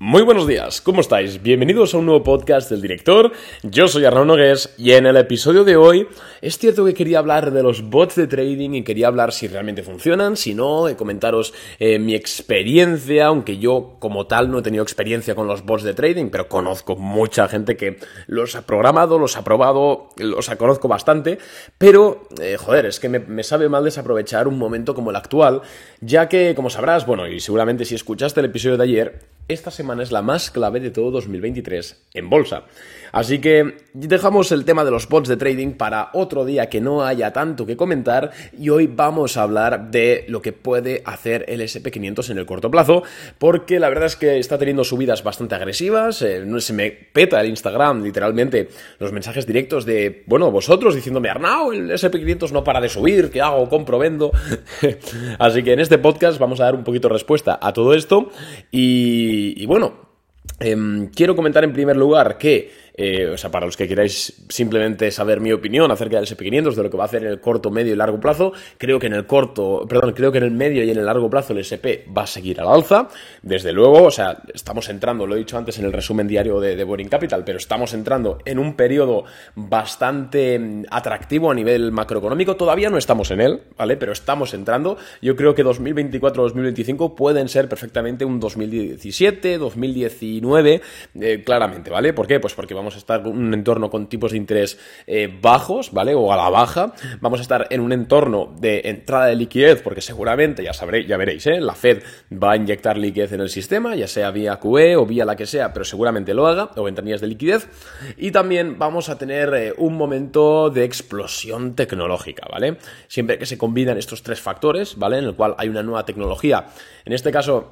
Muy buenos días, ¿cómo estáis? Bienvenidos a un nuevo podcast del director. Yo soy Arnaud Nogués y en el episodio de hoy es cierto que quería hablar de los bots de trading y quería hablar si realmente funcionan, si no, comentaros eh, mi experiencia, aunque yo como tal no he tenido experiencia con los bots de trading, pero conozco mucha gente que los ha programado, los ha probado, los conozco bastante, pero eh, joder, es que me, me sabe mal desaprovechar un momento como el actual, ya que, como sabrás, bueno, y seguramente si escuchaste el episodio de ayer, esta semana es la más clave de todo 2023 en bolsa. Así que dejamos el tema de los bots de trading para otro día que no haya tanto que comentar y hoy vamos a hablar de lo que puede hacer el SP500 en el corto plazo porque la verdad es que está teniendo subidas bastante agresivas, eh, se me peta el Instagram literalmente los mensajes directos de, bueno, vosotros diciéndome Arnau, el SP500 no para de subir, ¿qué hago? Compro, vendo. Así que en este podcast vamos a dar un poquito respuesta a todo esto y, bueno, em, quiero comentar en primer lugar que eh, o sea, para los que queráis simplemente saber mi opinión acerca del SP500, de lo que va a hacer en el corto, medio y largo plazo, creo que en el corto, perdón, creo que en el medio y en el largo plazo el SP va a seguir al alza. Desde luego, o sea, estamos entrando, lo he dicho antes en el resumen diario de, Boring Capital, pero estamos entrando en un periodo bastante mm, atractivo a nivel macroeconómico. Todavía no estamos en él, ¿vale? Pero estamos entrando. Yo creo que 2024-2025 pueden ser perfectamente un 2017, 2019, eh, claramente, ¿vale? ¿Por qué? Pues porque vamos vamos a estar en un entorno con tipos de interés eh, bajos, ¿vale? O a la baja. Vamos a estar en un entorno de entrada de liquidez, porque seguramente, ya sabréis, ya veréis, ¿eh? La Fed va a inyectar liquidez en el sistema, ya sea vía QE o vía la que sea, pero seguramente lo haga, o ventanillas de liquidez. Y también vamos a tener eh, un momento de explosión tecnológica, ¿vale? Siempre que se combinan estos tres factores, ¿vale? En el cual hay una nueva tecnología. En este caso,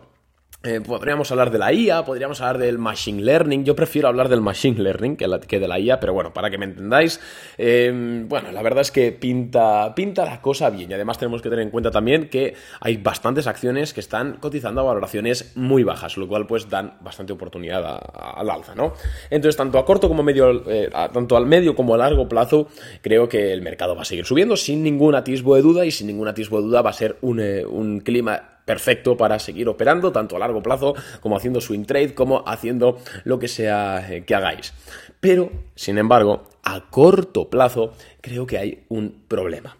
eh, podríamos hablar de la IA, podríamos hablar del Machine Learning. Yo prefiero hablar del Machine Learning que, de la IA, pero bueno, para que me entendáis, eh, bueno, la verdad es que pinta, pinta la cosa bien. Y además tenemos que tener en cuenta también que hay bastantes acciones que están cotizando a valoraciones muy bajas, lo cual pues dan bastante oportunidad al alza, ¿no? Entonces, tanto a corto como medio, eh, tanto al medio como a largo plazo, creo que el mercado va a seguir subiendo sin ningún atisbo de duda y sin ningún atisbo de duda va a ser un, un clima perfecto para seguir operando, tanto a largo plazo como haciendo swing trade, como haciendo lo que sea eh, que hagáis. Pero, sin embargo, a corto plazo creo que hay un problema.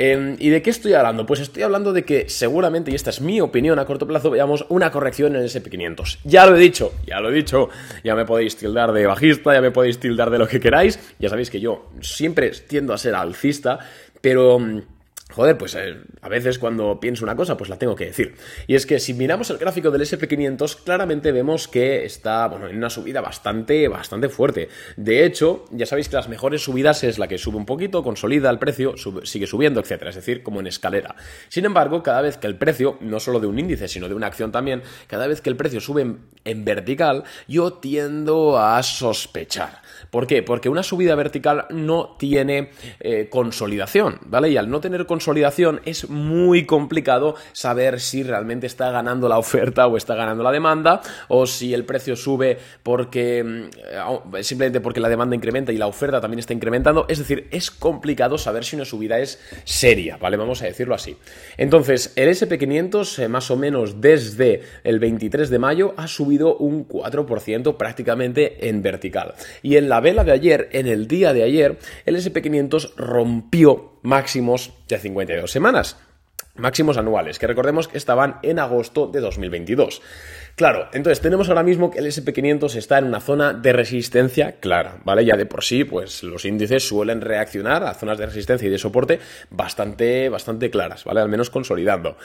Em, ¿Y de qué estoy hablando? Pues estoy hablando de que seguramente, y esta es mi opinión a corto plazo, veamos una corrección en el SP500. Ya lo he dicho, ya lo he dicho, ya me podéis tildar de bajista, ya me podéis tildar de lo que queráis, ya sabéis que yo siempre tiendo a ser alcista, pero mm, Joder, pues eh, a veces cuando pienso una cosa, pues la tengo que decir. Y es que si miramos el gráfico del SP500, claramente vemos que está, bueno, en una subida bastante, bastante fuerte. De hecho, ya sabéis que las mejores subidas es la que sube un poquito, consolida el precio, sigue subiendo, etcétera. Es decir, como en escalera. Sin embargo, cada vez que el precio, no solo de un índice, sino de una acción también, cada vez que el precio sube en, vertical, yo tiendo a sospechar. ¿Por qué? Porque una subida vertical no tiene eh, consolidación, ¿vale? Y al no tener consolidación, es muy complicado saber si realmente está ganando la oferta o está ganando la demanda o si el precio sube porque mm, simplemente porque la demanda incrementa y la oferta también está incrementando. Es decir, es complicado saber si una subida es seria, ¿vale? Vamos a decirlo así. Entonces, el SP500 eh, más o menos desde el 23 de mayo ha subido un 4% prácticamente en vertical. Y la vela de ayer, en el día de ayer, el SP500 rompió máximos de 52 semanas. Máximos anuales, que recordemos que estaban en agosto de 2022. Claro, entonces tenemos ahora mismo que el SP500 está en una zona de resistencia clara, ¿vale? Ya de por sí, pues los índices suelen reaccionar a zonas de resistencia y de soporte bastante, bastante claras, ¿vale? Al menos consolidando.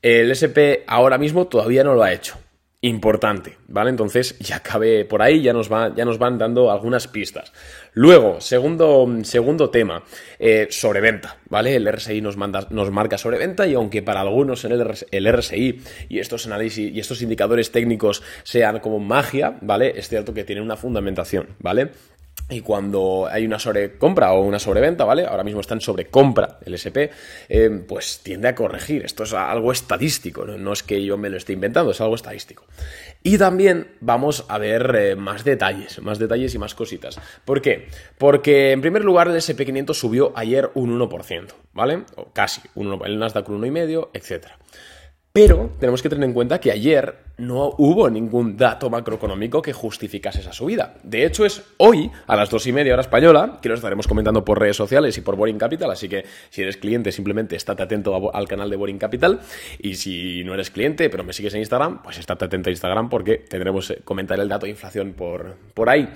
El SP ahora mismo todavía no lo ha hecho importante, ¿vale? Entonces ya cabe por ahí, ya nos, va, ya nos van dando algunas pistas. Luego, segundo, segundo tema, eh, sobreventa, ¿vale? El RSI nos, manda, nos marca sobreventa y aunque para algunos en el, el RSI y estos análisis y estos indicadores técnicos sean como magia, ¿vale? Es cierto que tienen una fundamentación, ¿vale? Y cuando hay una sobrecompra o una sobreventa, ¿vale? Ahora mismo está en sobrecompra el SP, eh, pues tiende a corregir. Esto es algo estadístico, ¿no? es que yo me lo esté inventando, es algo estadístico. Y también vamos a ver eh, más detalles, más detalles y más cositas. ¿Por qué? Porque en primer lugar el SP500 subió ayer un 1%, ¿vale? O casi, un 1, el Nasdaq un 1,5%, etc. Pero tenemos que tener en cuenta que ayer no hubo ningún dato macroeconómico que justificase esa subida. De hecho, es hoy, a las dos y media hora española, que lo estaremos comentando por redes sociales y por Boring Capital, así que si eres cliente, simplemente estate atento al canal de Boring Capital. Y si no eres cliente, pero me sigues en Instagram, pues estate atento a Instagram porque tendremos que eh, comentar el dato de inflación por, por ahí.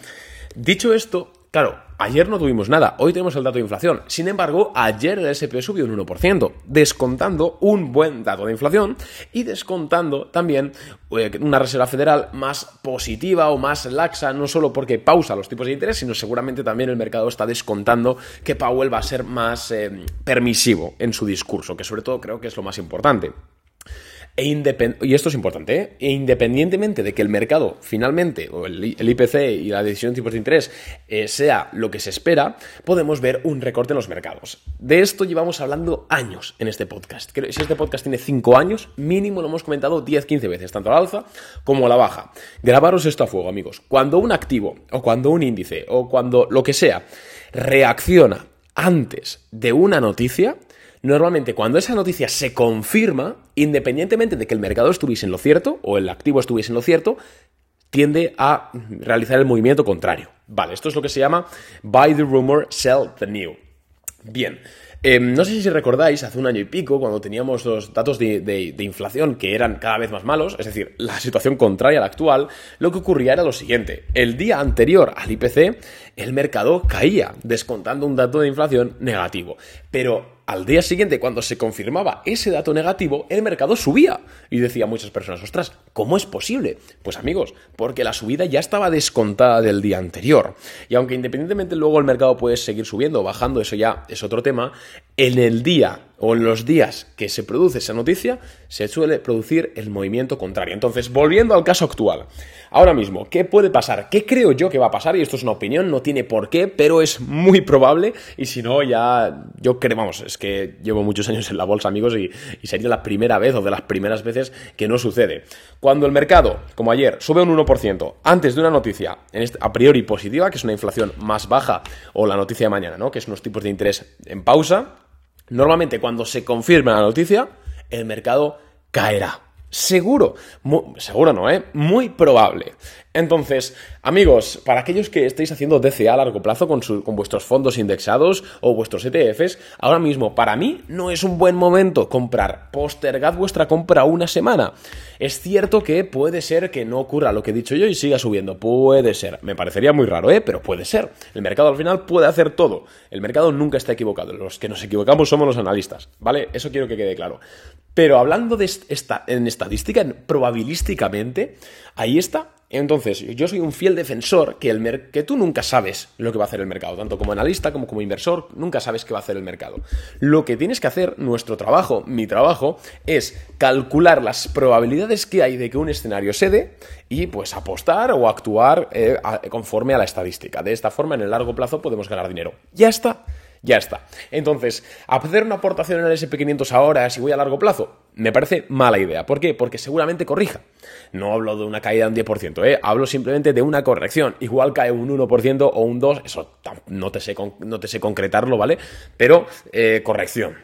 Dicho esto, Claro, ayer no tuvimos nada, hoy tenemos el dato de inflación. Sin embargo, ayer el SP subió un 1%, descontando un buen dato de inflación y descontando también eh, una Reserva Federal más positiva o más laxa, no solo porque pausa los tipos de interés, sino seguramente también el mercado está descontando que Powell va a ser más eh, permisivo en su discurso, que sobre todo creo que es lo más importante. E y esto es importante, ¿eh? e independientemente de que el mercado finalmente, o el, IPC y la decisión de tipos de interés eh, sea lo que se espera, podemos ver un recorte en los mercados. De esto llevamos hablando años en este podcast. Si este podcast tiene 5 años, mínimo lo hemos comentado 10-15 veces, tanto a la alza como a la baja. Grabaros esto a fuego, amigos. Cuando un activo, o cuando un índice, o cuando lo que sea, reacciona antes de una noticia, Normalmente cuando esa noticia se confirma, independientemente de que el mercado estuviese en lo cierto o el activo estuviese en lo cierto, tiende a realizar el movimiento contrario. Vale, esto es lo que se llama buy the rumor, sell the new. Bien, em, no sé si recordáis, hace un año y pico, cuando teníamos los datos de, inflación que eran cada vez más malos, es decir, la situación contraria a la actual, lo que ocurría era lo siguiente. El día anterior al IPC, el mercado caía, descontando un dato de inflación negativo. Pero al día siguiente, cuando se confirmaba ese dato negativo, el mercado subía. Y decía muchas personas, ostras, ¿cómo es posible? Pues amigos, porque la subida ya estaba descontada del día anterior. Y aunque independientemente luego el mercado puede seguir subiendo o bajando, eso ya es otro tema, en el día o en los días que se produce esa noticia, se suele producir el movimiento contrario. Entonces, volviendo al caso actual. Ahora mismo, ¿qué puede pasar? ¿Qué creo yo que va a pasar? Y esto es una opinión, no tiene por qué, pero es muy probable. Y si no, ya yo creo, vamos, es que llevo muchos años en la bolsa, amigos, y, sería la primera vez o de las primeras veces que no sucede. Cuando el mercado, como ayer, sube un 1% antes de una noticia a priori positiva, que es una inflación más baja, o la noticia de mañana, ¿no? Que es unos tipos de interés en pausa, normalmente cuando se confirma la noticia, el mercado caerá. Seguro, seguro no, ¿eh? Muy probable. Entonces, amigos, para aquellos que estéis haciendo DCA a largo plazo con, vuestros fondos indexados o vuestros ETFs, ahora mismo para mí no es un buen momento comprar. Postergad vuestra compra una semana. Es cierto que puede ser que no ocurra lo que he dicho yo y siga subiendo. Puede ser. Me parecería muy raro, ¿eh? Pero puede ser. El mercado al final puede hacer todo. El mercado nunca está equivocado. Los que nos equivocamos somos los analistas, ¿vale? Eso quiero que quede claro. Pero hablando de en estadística, probabilísticamente, ahí está. Entonces, yo soy un fiel defensor que, el que tú nunca sabes lo que va a hacer el mercado, tanto como analista como como inversor, nunca sabes qué va a hacer el mercado. Lo que tienes que hacer, nuestro trabajo, mi trabajo, es calcular las probabilidades que hay de que un escenario se dé y pues apostar o actuar eh, conforme a la estadística. De esta forma, en el largo plazo podemos ganar dinero. Ya está. Ya está. Entonces, hacer una aportación en el SP500 ahora, si voy a largo plazo, me parece mala idea. ¿Por qué? Porque seguramente corrija. No hablo de una caída de un 10%, ¿eh? hablo simplemente de una corrección. Igual cae un 1% o un 2%, eso no te sé, no te sé concretarlo, ¿vale? Pero eh, corrección.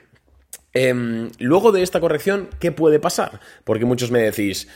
Em, luego de esta corrección, ¿qué puede pasar? Porque muchos me decís,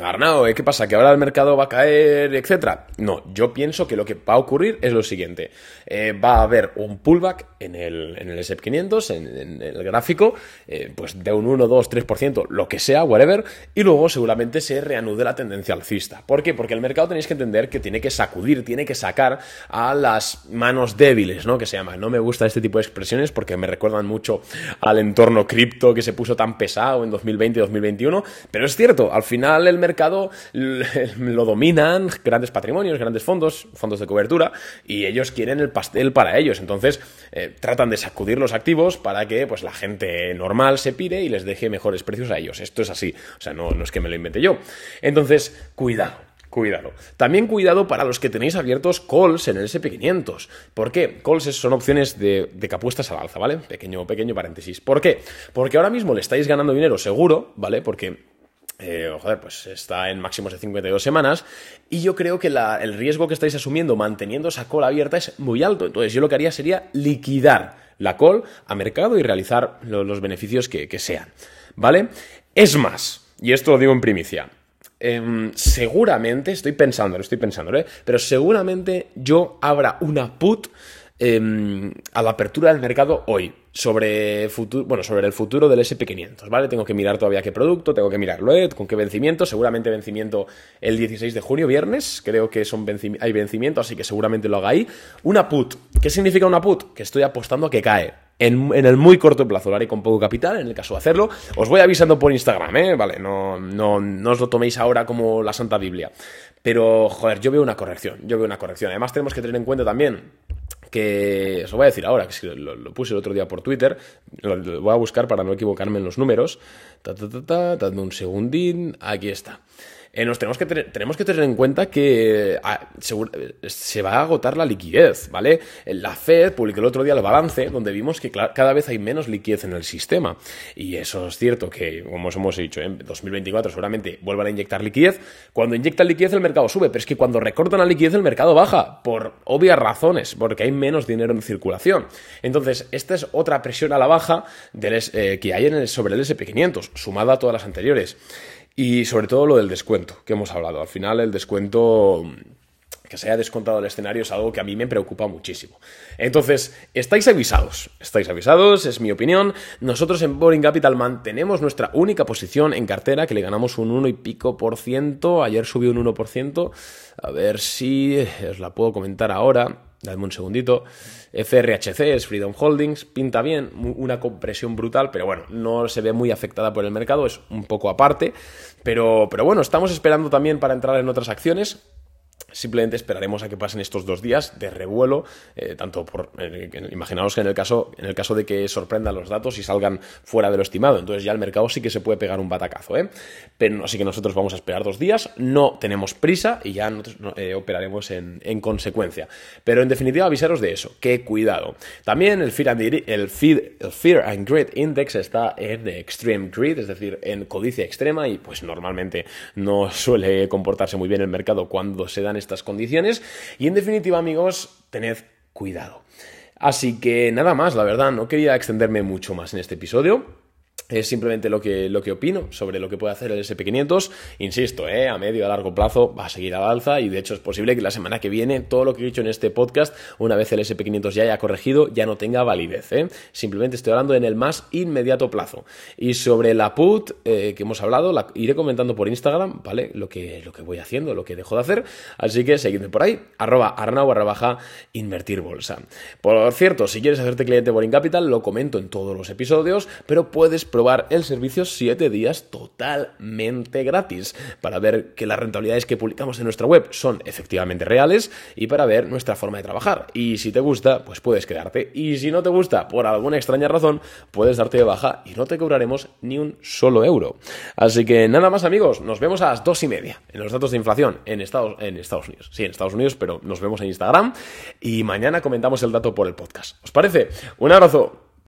Arnau, ¿eh? ¿qué pasa? ¿Que ahora el mercado va a caer, etcétera? No, yo pienso que lo que va a ocurrir es lo siguiente. Eh, va a haber un pullback en el, en el S&P 500, en, el gráfico, eh, pues de un 1, 2, 3%, lo que sea, whatever, y luego seguramente se reanude la tendencia alcista. ¿Por qué? Porque el mercado tenéis que entender que tiene que sacudir, tiene que sacar a las manos débiles, ¿no? Que se llama. No me gusta este tipo de expresiones porque me recuerdan mucho al entorno cripto que se puso tan pesado en 2020 y 2021, pero es cierto, al final el mercado lo dominan grandes patrimonios, grandes fondos, fondos de cobertura, y ellos quieren el pastel para ellos. Entonces, eh, tratan de sacudir los activos para que pues, la gente normal se pire y les deje mejores precios a ellos. Esto es así. O sea, no, no es que me lo invente yo. Entonces, cuidado. Cuidado. También cuidado para los que tenéis abiertos calls en el SP500. ¿Por qué? Calls son opciones de, de al alza, ¿vale? Pequeño, pequeño paréntesis. ¿Por qué? Porque ahora mismo le estáis ganando dinero seguro, ¿vale? Porque eh, joder, pues está en máximos de 52 semanas y yo creo que el riesgo que estáis asumiendo manteniendo esa call abierta es muy alto. Entonces yo lo que haría sería liquidar la call a mercado y realizar los beneficios que, sean. ¿Vale? Es más, y esto lo digo en primicia, em, seguramente, estoy pensando, lo estoy pensando, ¿eh? pero seguramente yo abra una put em, a la apertura del mercado hoy sobre, futuro, bueno, sobre el futuro del SP500, ¿vale? Tengo que mirar todavía qué producto, tengo que mirarlo, ¿eh? con qué vencimiento, seguramente vencimiento el 16 de junio, viernes, creo que son hay vencimiento, así que seguramente lo haga ahí. Una put, ¿qué significa una put? Que estoy apostando a que cae. En, el muy corto plazo, lo haré con poco capital, en el caso de hacerlo. Os voy avisando por Instagram, ¿eh? Vale, no, no, no os lo toméis ahora como la Santa Biblia. Pero, joder, yo veo una corrección, yo veo una corrección. Además tenemos que tener en cuenta también que os lo voy a decir ahora, que lo, puse el otro día por Twitter, lo, voy a buscar para no equivocarme en los números. Ta, ta, ta, un segundín, aquí está. Eh, nos tenemos que, tenemos que tener en cuenta que ah, se va a agotar la liquidez, ¿vale? La Fed publicó el otro día el balance donde vimos que cada vez hay menos liquidez en el sistema. Y eso es cierto que, como os hemos dicho, en 2024 seguramente vuelvan a inyectar liquidez. Cuando inyectan liquidez el mercado sube, pero es que cuando recortan la liquidez el mercado baja, por obvias razones, porque hay menos dinero en circulación. Entonces, esta es otra presión a la baja eh, que hay en el, sobre el SP500, sumada a todas las anteriores. Y sobre todo lo del descuento que hemos hablado. Al final el descuento que se haya descontado el escenario es algo que a mí me preocupa muchísimo. Entonces, estáis avisados, estáis avisados, es mi opinión. Nosotros en Boring Capital mantenemos nuestra única posición en cartera, que le ganamos un 1 y pico por ciento, ayer subió un 1%, a ver si os la puedo comentar ahora, dadme un segundito. FRHC es Freedom Holdings, pinta bien, una compresión brutal, pero bueno, no se ve muy afectada por el mercado, es un poco aparte, pero, pero bueno, estamos esperando también para entrar en otras acciones. Simplemente esperaremos a que pasen estos dos días de revuelo, eh, tanto por, eh, imaginaos que en el, caso, en el caso de que sorprendan los datos y salgan fuera de lo estimado, entonces ya el mercado sí que se puede pegar un batacazo, ¿eh? Pero así que nosotros vamos a esperar dos días, no tenemos prisa y ya eh, operaremos en, consecuencia. Pero en definitiva avisaros de eso, que cuidado. También el Fear and, el Fear and Greed Index está en Extreme Greed, es decir, en codicia extrema y pues normalmente no suele comportarse muy bien el mercado cuando se dan estas condiciones. Y en definitiva, amigos, tened cuidado. Así que nada más, la verdad, no quería extenderme mucho más en este episodio. Es simplemente lo que, lo que opino sobre lo que puede hacer el SP500. Insisto, ¿eh? a medio a largo plazo va a seguir al alza y de hecho es posible que la semana que viene todo lo que he dicho en este podcast, una vez el SP500 ya haya corregido, ya no tenga validez. ¿eh? Simplemente estoy hablando en el más inmediato plazo. Y sobre la put eh, que hemos hablado, la iré comentando por Instagram, ¿vale? Lo que, lo que voy haciendo, lo que dejo de hacer. Así que seguidme por ahí, arroba arnau barra baja invertir bolsa. Por cierto, si quieres hacerte cliente por Incapital, lo comento en todos los episodios, pero puedes el servicio 7 días totalmente gratis para ver que las rentabilidades que publicamos en nuestra web son efectivamente reales y para ver nuestra forma de trabajar. Y si te gusta, pues puedes quedarte. Y si no te gusta, por alguna extraña razón, puedes darte de baja y no te cobraremos ni un solo euro. Así que nada más amigos, nos vemos a las dos y media en los datos de inflación en Estados, en Estados Unidos. Sí, en Estados Unidos, pero nos vemos en Instagram y mañana comentamos el dato por el podcast. ¿Os parece? Un abrazo.